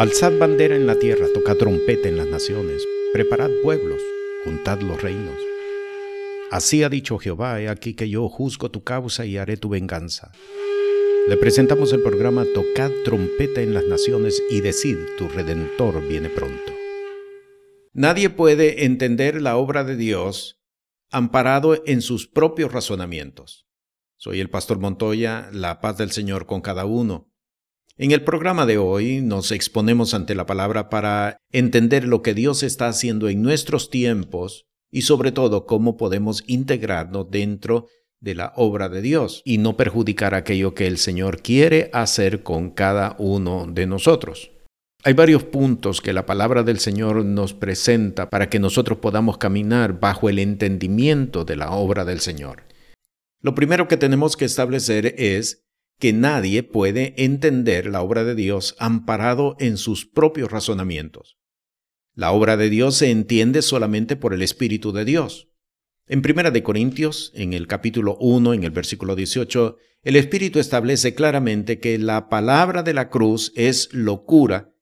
Alzad bandera en la tierra, tocad trompeta en las naciones, preparad pueblos, juntad los reinos. Así ha dicho Jehová, he aquí que yo juzgo tu causa y haré tu venganza. Le presentamos el programa Tocad trompeta en las naciones y decid, tu redentor viene pronto. Nadie puede entender la obra de Dios amparado en sus propios razonamientos. Soy el pastor Montoya, la paz del Señor con cada uno. En el programa de hoy nos exponemos ante la palabra para entender lo que Dios está haciendo en nuestros tiempos y sobre todo cómo podemos integrarnos dentro de la obra de Dios y no perjudicar aquello que el Señor quiere hacer con cada uno de nosotros. Hay varios puntos que la palabra del Señor nos presenta para que nosotros podamos caminar bajo el entendimiento de la obra del Señor. Lo primero que tenemos que establecer es que nadie puede entender la obra de Dios amparado en sus propios razonamientos. La obra de Dios se entiende solamente por el Espíritu de Dios. En Primera de Corintios, en el capítulo 1, en el versículo 18, el Espíritu establece claramente que la palabra de la cruz es locura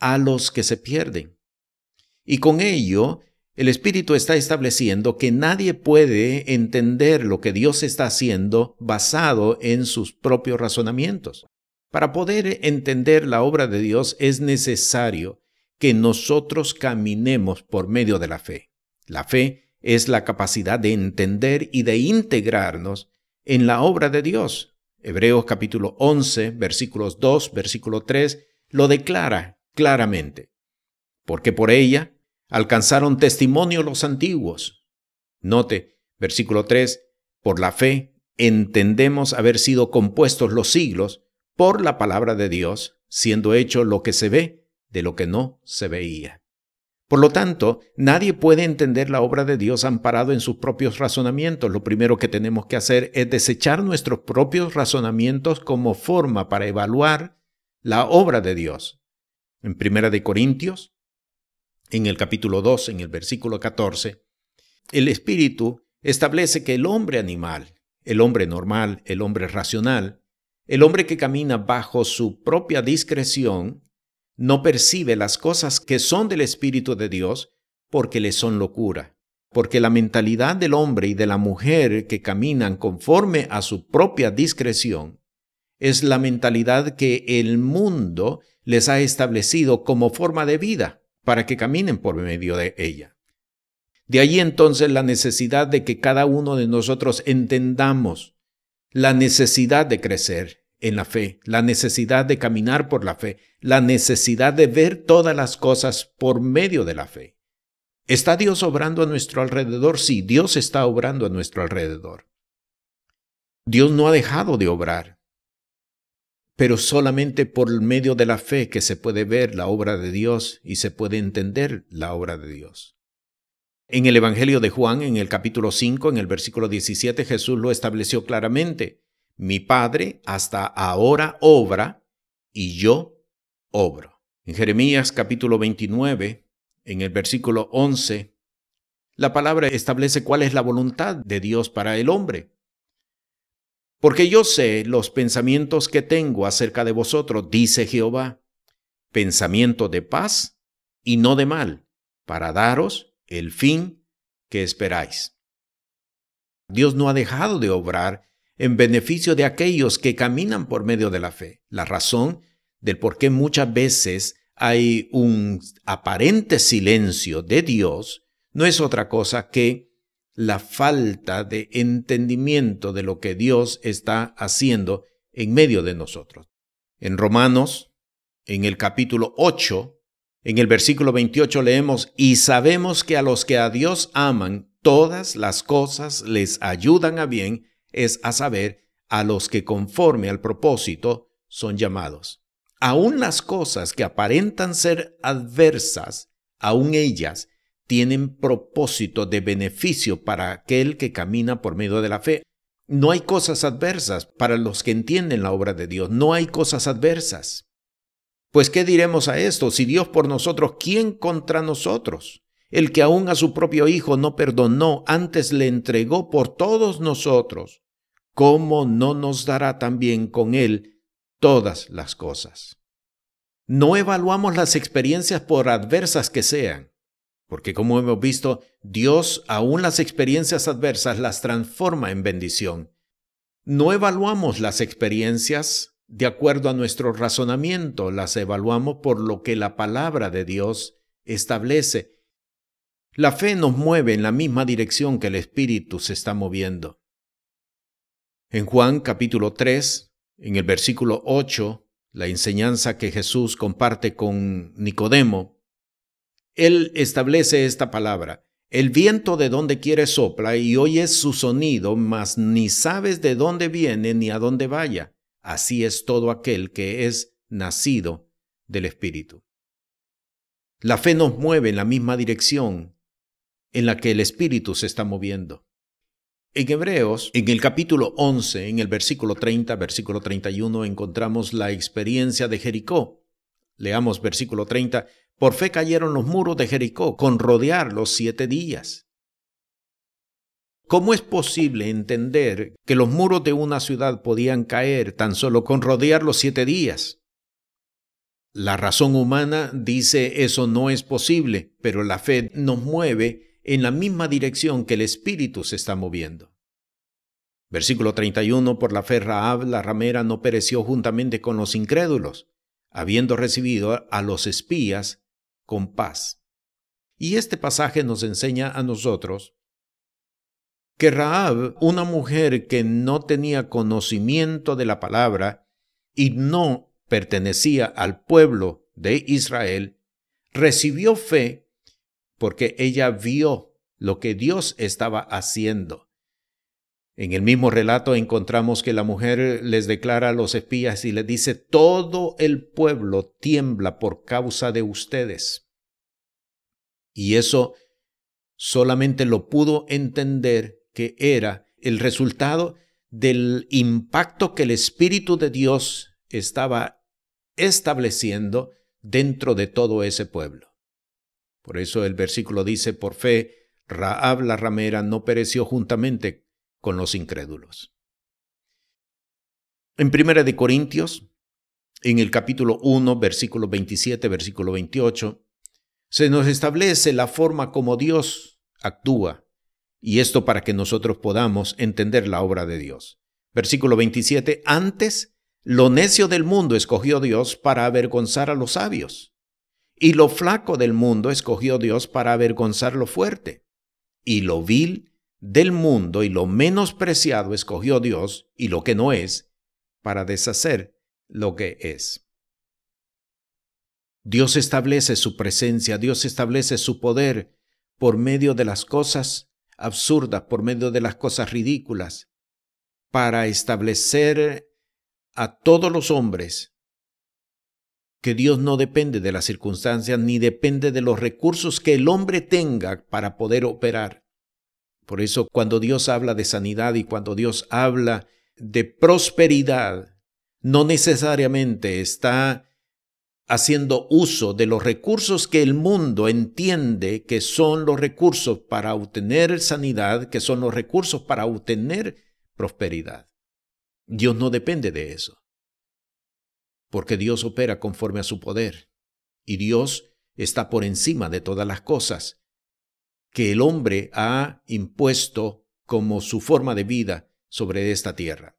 a los que se pierden. Y con ello el Espíritu está estableciendo que nadie puede entender lo que Dios está haciendo basado en sus propios razonamientos. Para poder entender la obra de Dios es necesario que nosotros caminemos por medio de la fe. La fe es la capacidad de entender y de integrarnos en la obra de Dios. Hebreos capítulo 11, versículos 2, versículo 3, lo declara claramente. Porque por ella alcanzaron testimonio los antiguos. Note, versículo 3, por la fe entendemos haber sido compuestos los siglos por la palabra de Dios, siendo hecho lo que se ve de lo que no se veía. Por lo tanto, nadie puede entender la obra de Dios amparado en sus propios razonamientos. Lo primero que tenemos que hacer es desechar nuestros propios razonamientos como forma para evaluar la obra de Dios. En Primera de Corintios, en el capítulo 2, en el versículo 14, el Espíritu establece que el hombre animal, el hombre normal, el hombre racional, el hombre que camina bajo su propia discreción, no percibe las cosas que son del Espíritu de Dios porque le son locura, porque la mentalidad del hombre y de la mujer que caminan conforme a su propia discreción es la mentalidad que el mundo les ha establecido como forma de vida para que caminen por medio de ella. De allí entonces la necesidad de que cada uno de nosotros entendamos la necesidad de crecer en la fe, la necesidad de caminar por la fe, la necesidad de ver todas las cosas por medio de la fe. ¿Está Dios obrando a nuestro alrededor? Sí, Dios está obrando a nuestro alrededor. Dios no ha dejado de obrar pero solamente por medio de la fe que se puede ver la obra de Dios y se puede entender la obra de Dios. En el Evangelio de Juan, en el capítulo 5, en el versículo 17, Jesús lo estableció claramente. Mi Padre hasta ahora obra y yo obro. En Jeremías capítulo 29, en el versículo 11, la palabra establece cuál es la voluntad de Dios para el hombre. Porque yo sé los pensamientos que tengo acerca de vosotros, dice Jehová, pensamiento de paz y no de mal, para daros el fin que esperáis. Dios no ha dejado de obrar en beneficio de aquellos que caminan por medio de la fe. La razón del por qué muchas veces hay un aparente silencio de Dios no es otra cosa que la falta de entendimiento de lo que Dios está haciendo en medio de nosotros. En Romanos, en el capítulo 8, en el versículo 28 leemos, y sabemos que a los que a Dios aman, todas las cosas les ayudan a bien, es a saber, a los que conforme al propósito son llamados. Aún las cosas que aparentan ser adversas, aún ellas tienen propósito de beneficio para aquel que camina por medio de la fe. No hay cosas adversas para los que entienden la obra de Dios, no hay cosas adversas. Pues ¿qué diremos a esto? Si Dios por nosotros, ¿quién contra nosotros? El que aún a su propio Hijo no perdonó, antes le entregó por todos nosotros, ¿cómo no nos dará también con él todas las cosas? no evaluamos las experiencias por adversas que sean, porque como hemos visto, Dios aún las experiencias adversas las transforma en bendición. No evaluamos las experiencias de acuerdo a nuestro razonamiento, las evaluamos por lo que la palabra de Dios establece. La fe nos mueve en la misma dirección que el Espíritu se está moviendo. En Juan capítulo 3, en el versículo 8, la enseñanza que Jesús comparte con Nicodemo, él establece esta palabra. El viento de donde quiere sopla y oyes su sonido, mas ni sabes de dónde viene ni a dónde vaya. Así es todo aquel que es nacido del Espíritu. La fe nos mueve en la misma dirección en la que el Espíritu se está moviendo. En Hebreos, en el capítulo 11, en el versículo 30, versículo 31, encontramos la experiencia de Jericó. Leamos versículo 30. Por fe cayeron los muros de Jericó con rodearlos siete días. ¿Cómo es posible entender que los muros de una ciudad podían caer tan solo con rodearlos siete días? La razón humana dice eso no es posible, pero la fe nos mueve en la misma dirección que el Espíritu se está moviendo. Versículo 31, por la fe Raab, la ramera, no pereció juntamente con los incrédulos, habiendo recibido a los espías Y este pasaje nos enseña a nosotros que Raab, una mujer que no tenía conocimiento de la palabra y no pertenecía al pueblo de Israel, recibió fe porque ella vio lo que Dios estaba haciendo. En el mismo relato encontramos que la mujer les declara a los espías y les dice, todo el pueblo tiembla por causa de ustedes. Y eso solamente lo pudo entender que era el resultado del impacto que el Espíritu de Dios estaba estableciendo dentro de todo ese pueblo. Por eso el versículo dice, por fe, Raab la ramera no pereció juntamente con los incrédulos. En Primera de Corintios, en el capítulo 1, versículo 27, versículo 28, se nos establece la forma como Dios actúa, y esto para que nosotros podamos entender la obra de Dios. Versículo 27, antes lo necio del mundo escogió Dios para avergonzar a los sabios y lo flaco del mundo escogió Dios para avergonzar lo fuerte. Y lo vil del mundo y lo menospreciado escogió Dios y lo que no es para deshacer lo que es. Dios establece su presencia, Dios establece su poder por medio de las cosas absurdas, por medio de las cosas ridículas, para establecer a todos los hombres que Dios no depende de las circunstancias ni depende de los recursos que el hombre tenga para poder operar. Por eso cuando Dios habla de sanidad y cuando Dios habla de prosperidad, no necesariamente está haciendo uso de los recursos que el mundo entiende que son los recursos para obtener sanidad, que son los recursos para obtener prosperidad. Dios no depende de eso porque Dios opera conforme a su poder, y Dios está por encima de todas las cosas que el hombre ha impuesto como su forma de vida sobre esta tierra.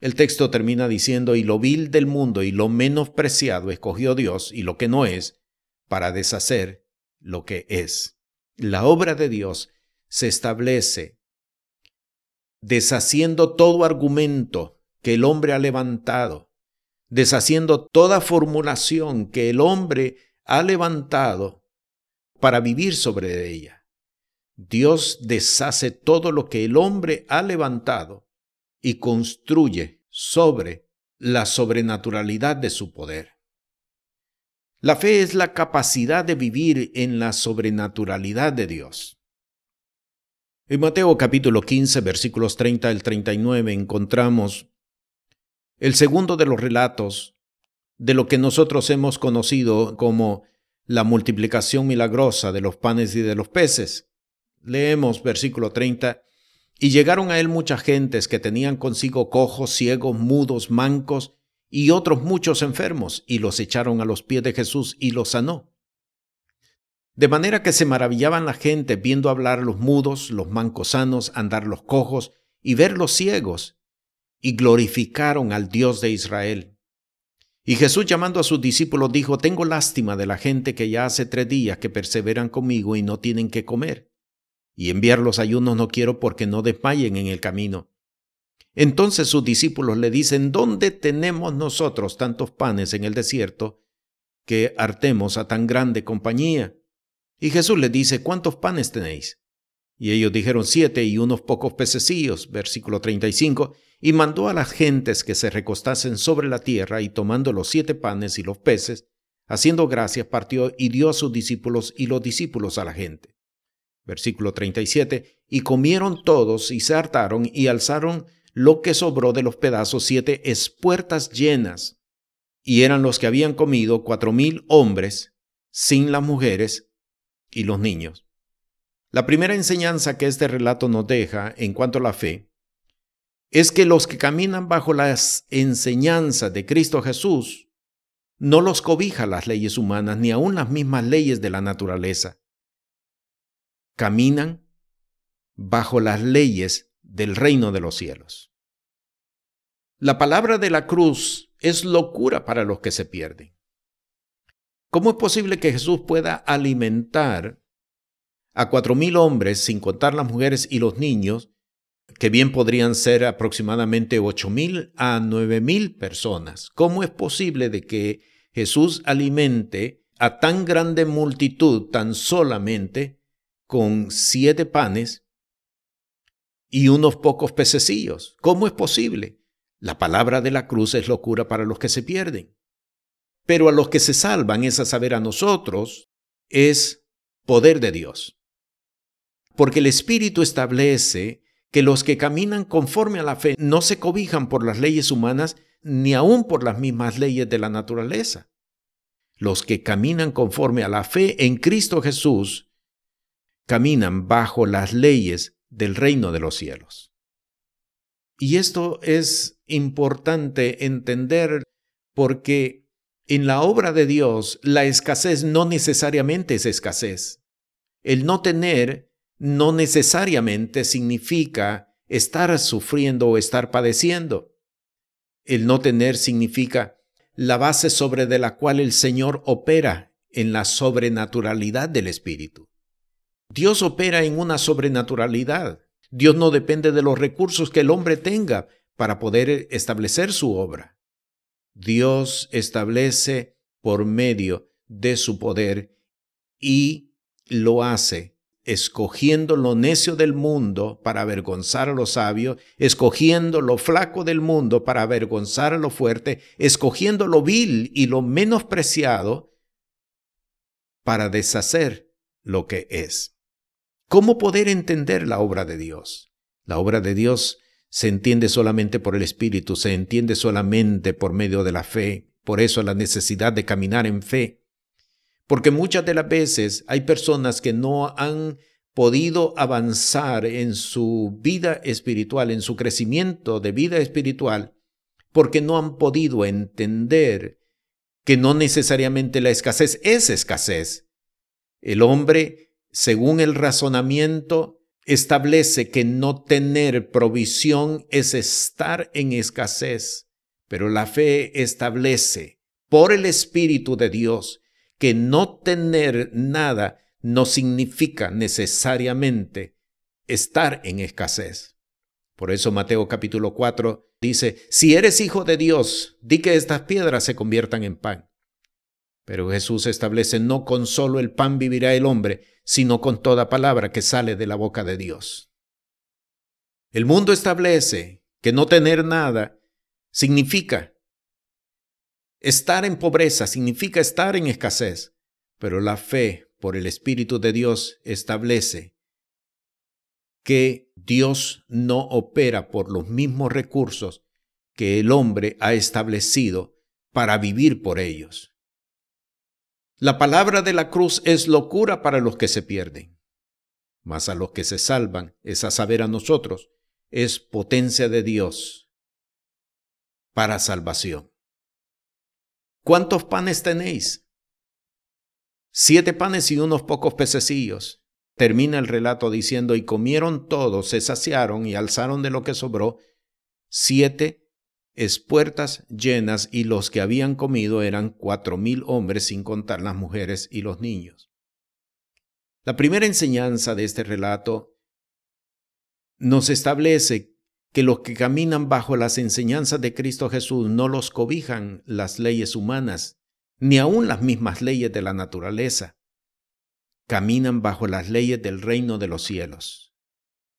El texto termina diciendo, y lo vil del mundo y lo menospreciado escogió Dios y lo que no es, para deshacer lo que es. La obra de Dios se establece deshaciendo todo argumento que el hombre ha levantado deshaciendo toda formulación que el hombre ha levantado para vivir sobre ella. Dios deshace todo lo que el hombre ha levantado y construye sobre la sobrenaturalidad de su poder. La fe es la capacidad de vivir en la sobrenaturalidad de Dios. En Mateo capítulo 15 versículos 30 al 39 encontramos el segundo de los relatos de lo que nosotros hemos conocido como la multiplicación milagrosa de los panes y de los peces. Leemos versículo 30. Y llegaron a él muchas gentes que tenían consigo cojos, ciegos, mudos, mancos, y otros muchos enfermos, y los echaron a los pies de Jesús y los sanó. De manera que se maravillaban la gente viendo hablar los mudos, los mancos sanos, andar los cojos y ver los ciegos, y glorificaron al Dios de Israel. Y Jesús llamando a sus discípulos dijo, Tengo lástima de la gente que ya hace tres días que perseveran conmigo y no tienen que comer. Y enviar los ayunos no quiero porque no desmayen en el camino. Entonces sus discípulos le dicen, ¿dónde tenemos nosotros tantos panes en el desierto que hartemos a tan grande compañía? Y Jesús les dice, ¿cuántos panes tenéis? Y ellos dijeron siete y unos pocos pececillos, versículo 35, y mandó a las gentes que se recostasen sobre la tierra y tomando los siete panes y los peces, haciendo gracias, partió y dio a sus discípulos y los discípulos a la gente. Versículo 37, y comieron todos y se hartaron y alzaron lo que sobró de los pedazos siete espuertas llenas, y eran los que habían comido cuatro mil hombres, sin las mujeres y los niños. La primera enseñanza que este relato nos deja en cuanto a la fe es que los que caminan bajo las enseñanzas de Cristo Jesús no los cobija las leyes humanas ni aun las mismas leyes de la naturaleza. Caminan bajo las leyes del reino de los cielos. La palabra de la cruz es locura para los que se pierden. ¿Cómo es posible que Jesús pueda alimentar a cuatro mil hombres, sin contar las mujeres y los niños, que bien podrían ser aproximadamente ocho mil a nueve mil personas. ¿Cómo es posible de que Jesús alimente a tan grande multitud tan solamente con siete panes y unos pocos pececillos? ¿Cómo es posible? La palabra de la cruz es locura para los que se pierden. Pero a los que se salvan, es a saber a nosotros, es poder de Dios porque el Espíritu establece que los que caminan conforme a la fe no se cobijan por las leyes humanas ni aun por las mismas leyes de la naturaleza. Los que caminan conforme a la fe en Cristo Jesús caminan bajo las leyes del reino de los cielos. Y esto es importante entender porque en la obra de Dios la escasez no necesariamente es escasez. El no tener no necesariamente significa estar sufriendo o estar padeciendo. El no tener significa la base sobre de la cual el Señor opera en la sobrenaturalidad del Espíritu. Dios opera en una sobrenaturalidad. Dios no depende de los recursos que el hombre tenga para poder establecer su obra. Dios establece por medio de su poder y lo hace escogiendo lo necio del mundo para avergonzar a lo sabio, escogiendo lo flaco del mundo para avergonzar a lo fuerte, escogiendo lo vil y lo menospreciado para deshacer lo que es. ¿Cómo poder entender la obra de Dios? La obra de Dios se entiende solamente por el Espíritu, se entiende solamente por medio de la fe, por eso la necesidad de caminar en fe. Porque muchas de las veces hay personas que no han podido avanzar en su vida espiritual, en su crecimiento de vida espiritual, porque no han podido entender que no necesariamente la escasez es escasez. El hombre, según el razonamiento, establece que no tener provisión es estar en escasez, pero la fe establece por el Espíritu de Dios que no tener nada no significa necesariamente estar en escasez. Por eso Mateo capítulo 4 dice, si eres hijo de Dios, di que estas piedras se conviertan en pan. Pero Jesús establece, no con solo el pan vivirá el hombre, sino con toda palabra que sale de la boca de Dios. El mundo establece que no tener nada significa Estar en pobreza significa estar en escasez, pero la fe por el Espíritu de Dios establece que Dios no opera por los mismos recursos que el hombre ha establecido para vivir por ellos. La palabra de la cruz es locura para los que se pierden, mas a los que se salvan, es a saber a nosotros, es potencia de Dios para salvación. ¿cuántos panes tenéis? Siete panes y unos pocos pececillos. Termina el relato diciendo, y comieron todos, se saciaron y alzaron de lo que sobró siete espuertas llenas y los que habían comido eran cuatro mil hombres sin contar las mujeres y los niños. La primera enseñanza de este relato nos establece que los que caminan bajo las enseñanzas de Cristo Jesús no los cobijan las leyes humanas, ni aun las mismas leyes de la naturaleza. Caminan bajo las leyes del reino de los cielos.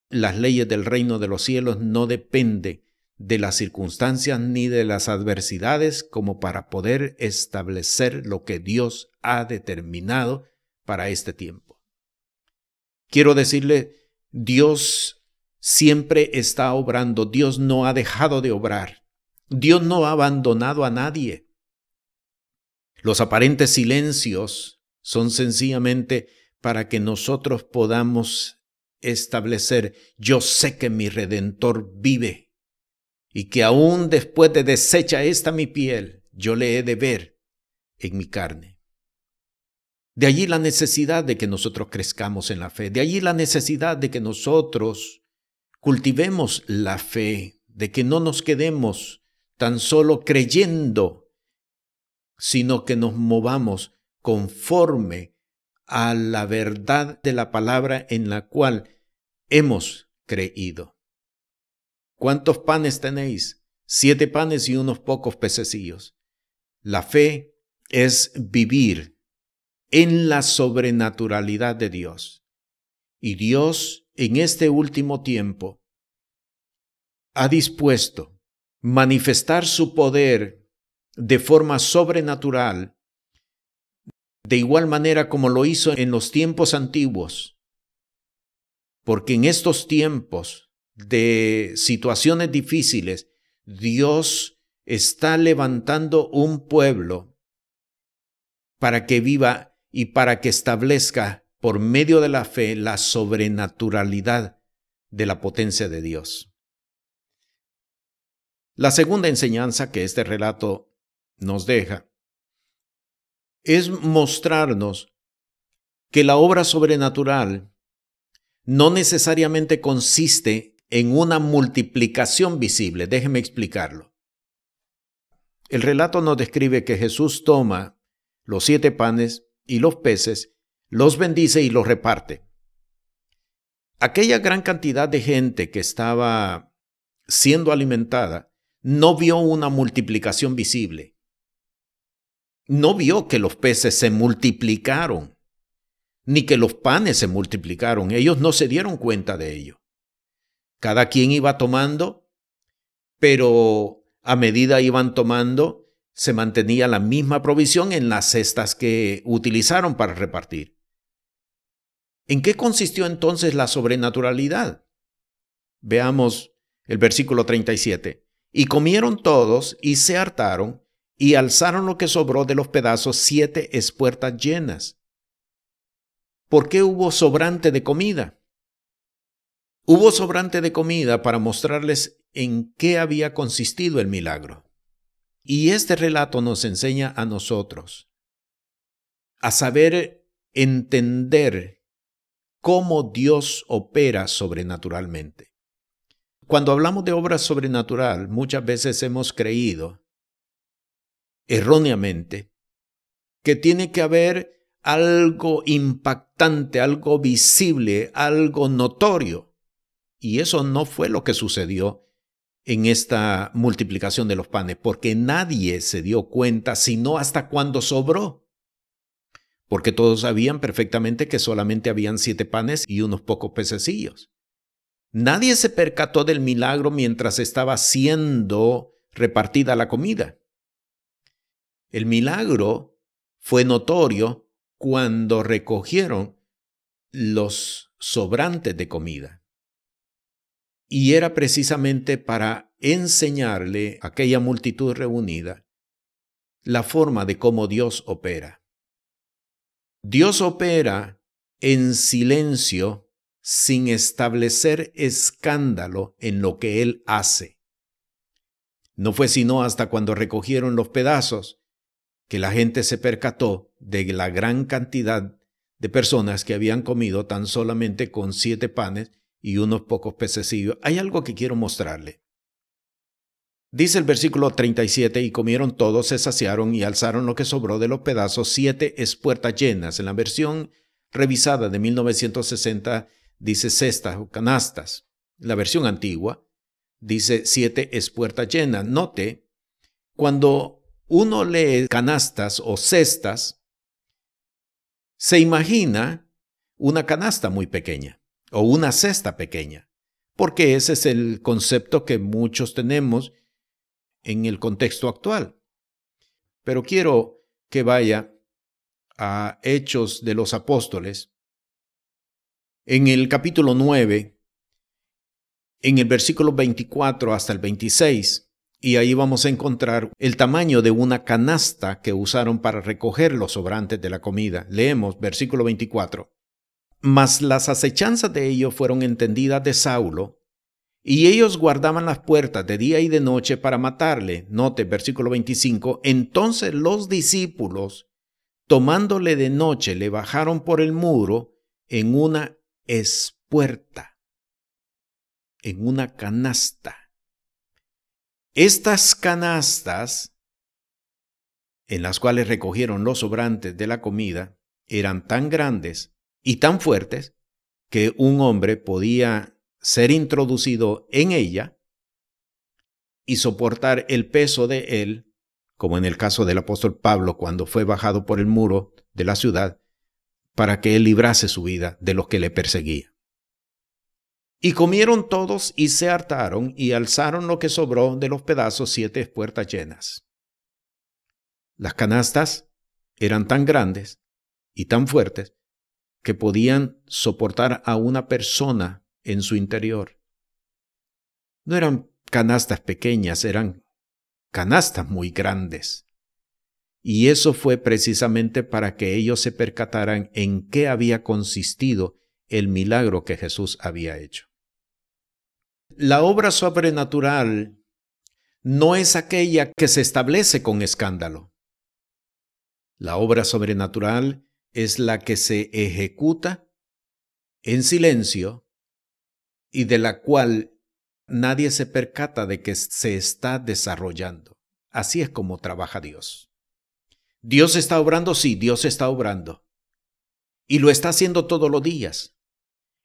Las leyes del reino de los cielos no dependen de las circunstancias ni de las adversidades como para poder establecer lo que Dios ha determinado para este tiempo. Quiero decirle, Dios siempre está obrando, Dios no ha dejado de obrar, Dios no ha abandonado a nadie. Los aparentes silencios son sencillamente para que nosotros podamos establecer, yo sé que mi redentor vive y que aún después de deshecha esta mi piel, yo le he de ver en mi carne. De allí la necesidad de que nosotros crezcamos en la fe, de allí la necesidad de que nosotros cultivemos la fe, de que no nos quedemos tan solo creyendo, sino que nos movamos conforme a la verdad de la palabra en la cual hemos creído. ¿Cuántos panes tenéis? Siete panes y unos pocos pececillos. La fe es vivir en la sobrenaturalidad de Dios. Y Dios en este último tiempo ha dispuesto manifestar su poder de forma sobrenatural, de igual manera como lo hizo en los tiempos antiguos, porque en estos tiempos de situaciones difíciles, Dios está levantando un pueblo para que viva y para que establezca por medio de la fe la sobrenaturalidad de la potencia de Dios. La segunda enseñanza que este relato nos deja es mostrarnos que la obra sobrenatural no necesariamente consiste en una multiplicación visible. Déjeme explicarlo. El relato nos describe que Jesús toma los siete panes y los peces, los bendice y los reparte. Aquella gran cantidad de gente que estaba siendo alimentada no vio una multiplicación visible. No vio que los peces se multiplicaron, ni que los panes se multiplicaron. Ellos no se dieron cuenta de ello. Cada quien iba tomando, pero a medida iban tomando, se mantenía la misma provisión en las cestas que utilizaron para repartir. ¿En qué consistió entonces la sobrenaturalidad? Veamos el versículo 37. Y comieron todos y se hartaron y alzaron lo que sobró de los pedazos siete espuertas llenas. ¿Por qué hubo sobrante de comida? Hubo sobrante de comida para mostrarles en qué había consistido el milagro. Y este relato nos enseña a nosotros a saber entender cómo Dios opera sobrenaturalmente. Cuando hablamos de obra sobrenatural, muchas veces hemos creído, erróneamente, que tiene que haber algo impactante, algo visible, algo notorio y eso no fue lo que sucedió en esta multiplicación de los panes, porque nadie se dio cuenta sino hasta cuando sobró. Porque todos sabían perfectamente que solamente habían siete panes y unos pocos pececillos. Nadie se percató del milagro mientras estaba siendo repartida la comida. El milagro fue notorio cuando recogieron los sobrantes de comida. Y era precisamente para enseñarle a aquella multitud reunida la forma de cómo Dios opera. Dios opera en silencio sin establecer escándalo en lo que Él hace. No fue sino hasta cuando recogieron los pedazos que la gente se percató de la gran cantidad de personas que habían comido tan solamente con siete panes y unos pocos pececillos. Hay algo que quiero mostrarle. Dice el versículo 37, y comieron todos, se saciaron y alzaron lo que sobró de los pedazos, siete espuertas llenas. En la versión revisada de 1960 dice cestas o canastas. La versión antigua dice siete espuertas llenas. Note, cuando uno lee canastas o cestas, se imagina una canasta muy pequeña o una cesta pequeña, porque ese es el concepto que muchos tenemos en el contexto actual. Pero quiero que vaya a Hechos de los Apóstoles, en el capítulo 9, en el versículo 24 hasta el 26, y ahí vamos a encontrar el tamaño de una canasta que usaron para recoger los sobrantes de la comida. Leemos versículo 24. Mas las acechanzas de ellos fueron entendidas de Saulo, y ellos guardaban las puertas de día y de noche para matarle. Note versículo 25. Entonces los discípulos, tomándole de noche, le bajaron por el muro en una espuerta, en una canasta. Estas canastas, en las cuales recogieron los sobrantes de la comida, eran tan grandes y tan fuertes que un hombre podía ser introducido en ella y soportar el peso de él, como en el caso del apóstol Pablo cuando fue bajado por el muro de la ciudad, para que él librase su vida de los que le perseguían. Y comieron todos y se hartaron y alzaron lo que sobró de los pedazos siete puertas llenas. Las canastas eran tan grandes y tan fuertes que podían soportar a una persona en su interior. No eran canastas pequeñas, eran canastas muy grandes. Y eso fue precisamente para que ellos se percataran en qué había consistido el milagro que Jesús había hecho. La obra sobrenatural no es aquella que se establece con escándalo. La obra sobrenatural es la que se ejecuta en silencio y de la cual nadie se percata de que se está desarrollando. Así es como trabaja Dios. Dios está obrando, sí, Dios está obrando. Y lo está haciendo todos los días.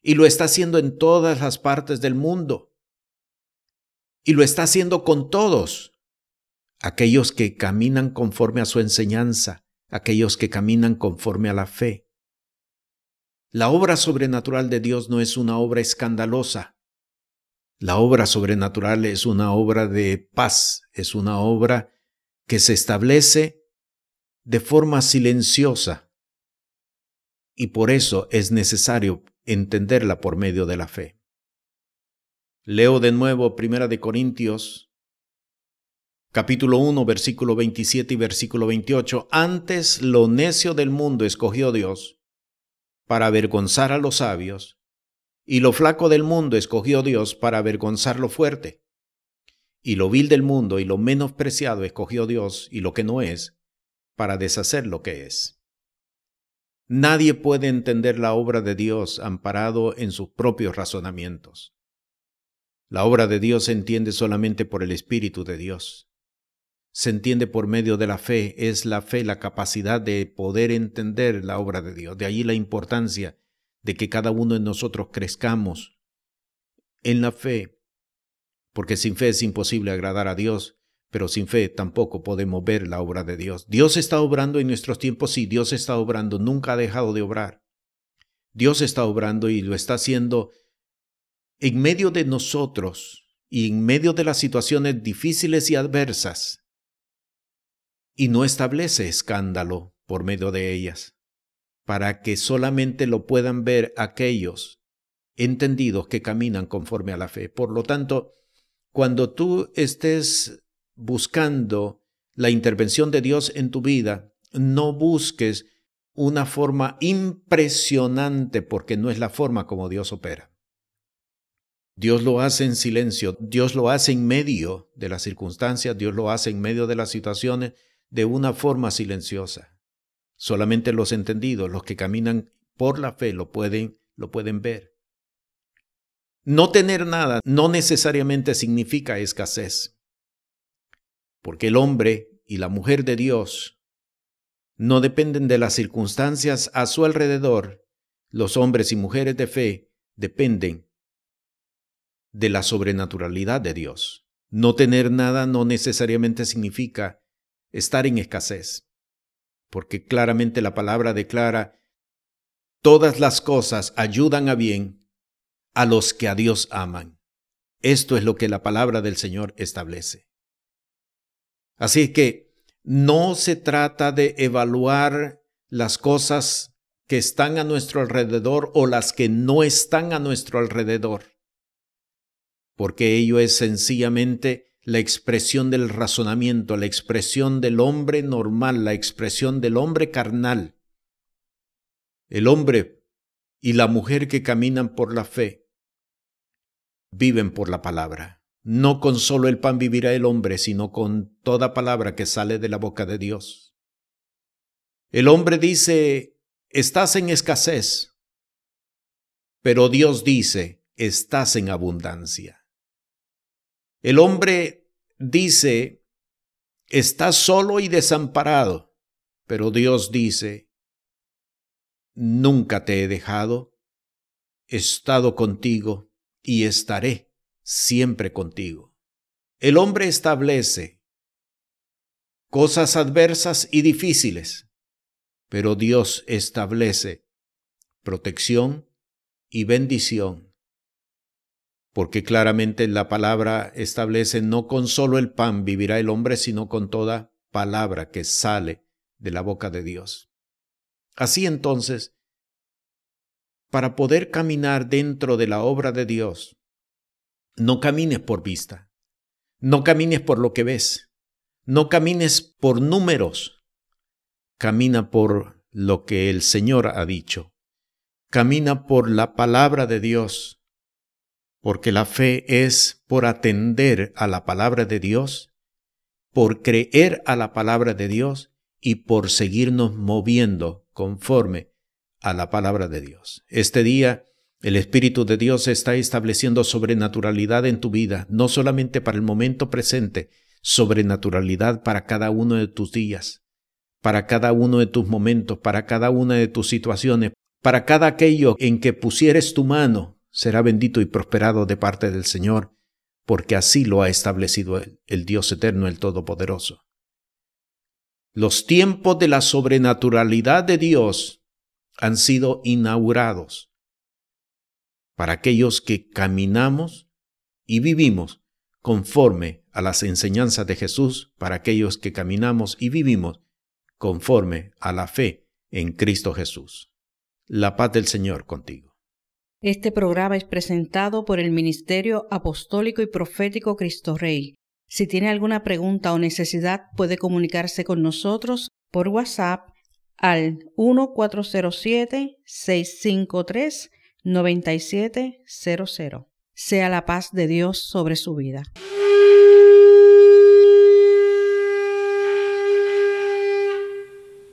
Y lo está haciendo en todas las partes del mundo. Y lo está haciendo con todos, aquellos que caminan conforme a su enseñanza, aquellos que caminan conforme a la fe. La obra sobrenatural de Dios no es una obra escandalosa. La obra sobrenatural es una obra de paz, es una obra que se establece de forma silenciosa. Y por eso es necesario entenderla por medio de la fe. Leo de nuevo Primera de Corintios, capítulo 1, versículo 27 y versículo 28. Antes lo necio del mundo escogió Dios para avergonzar a los sabios, y lo flaco del mundo escogió Dios para avergonzar lo fuerte. Y lo vil del mundo y lo menospreciado escogió Dios y lo que no es, para deshacer lo que es. Nadie puede entender la obra de Dios amparado en sus propios razonamientos. La obra de Dios se entiende solamente por el Espíritu de Dios. Se entiende por medio de la fe. Es la fe la capacidad de poder entender la obra de Dios. De allí la importancia de que cada uno de nosotros crezcamos en la fe. Porque sin fe es imposible agradar a Dios, pero sin fe tampoco podemos ver la obra de Dios. Dios está obrando en nuestros tiempos, sí, Dios está obrando, nunca ha dejado de obrar. Dios está obrando y lo está haciendo en medio de nosotros y en medio de las situaciones difíciles y adversas, y no establece escándalo por medio de ellas, para que solamente lo puedan ver aquellos entendidos que caminan conforme a la fe. Por lo tanto, cuando tú estés buscando la intervención de Dios en tu vida, no busques una forma impresionante porque no es la forma como Dios opera. Dios lo hace en silencio, Dios lo hace en medio de las circunstancias, Dios lo hace en medio de las situaciones, de una forma silenciosa. Solamente los entendidos, los que caminan por la fe, lo pueden, lo pueden ver. No tener nada no necesariamente significa escasez, porque el hombre y la mujer de Dios no dependen de las circunstancias a su alrededor. Los hombres y mujeres de fe dependen de la sobrenaturalidad de Dios. No tener nada no necesariamente significa estar en escasez, porque claramente la palabra declara, todas las cosas ayudan a bien a los que a Dios aman. Esto es lo que la palabra del Señor establece. Así que no se trata de evaluar las cosas que están a nuestro alrededor o las que no están a nuestro alrededor porque ello es sencillamente la expresión del razonamiento, la expresión del hombre normal, la expresión del hombre carnal. El hombre y la mujer que caminan por la fe viven por la palabra. No con solo el pan vivirá el hombre, sino con toda palabra que sale de la boca de Dios. El hombre dice, estás en escasez, pero Dios dice, estás en abundancia. El hombre dice, está solo y desamparado, pero Dios dice, nunca te he dejado, he estado contigo y estaré siempre contigo. El hombre establece cosas adversas y difíciles, pero Dios establece protección y bendición porque claramente la palabra establece no con solo el pan vivirá el hombre, sino con toda palabra que sale de la boca de Dios. Así entonces, para poder caminar dentro de la obra de Dios, no camines por vista, no camines por lo que ves, no camines por números, camina por lo que el Señor ha dicho, camina por la palabra de Dios, porque la fe es por atender a la palabra de Dios, por creer a la palabra de Dios y por seguirnos moviendo conforme a la palabra de Dios. Este día el Espíritu de Dios está estableciendo sobrenaturalidad en tu vida, no solamente para el momento presente, sobrenaturalidad para cada uno de tus días, para cada uno de tus momentos, para cada una de tus situaciones, para cada aquello en que pusieres tu mano será bendito y prosperado de parte del Señor, porque así lo ha establecido el Dios eterno, el Todopoderoso. Los tiempos de la sobrenaturalidad de Dios han sido inaugurados para aquellos que caminamos y vivimos conforme a las enseñanzas de Jesús, para aquellos que caminamos y vivimos conforme a la fe en Cristo Jesús. La paz del Señor contigo. Este programa es presentado por el Ministerio Apostólico y Profético Cristo Rey. Si tiene alguna pregunta o necesidad, puede comunicarse con nosotros por WhatsApp al 1407-653-9700. Sea la paz de Dios sobre su vida.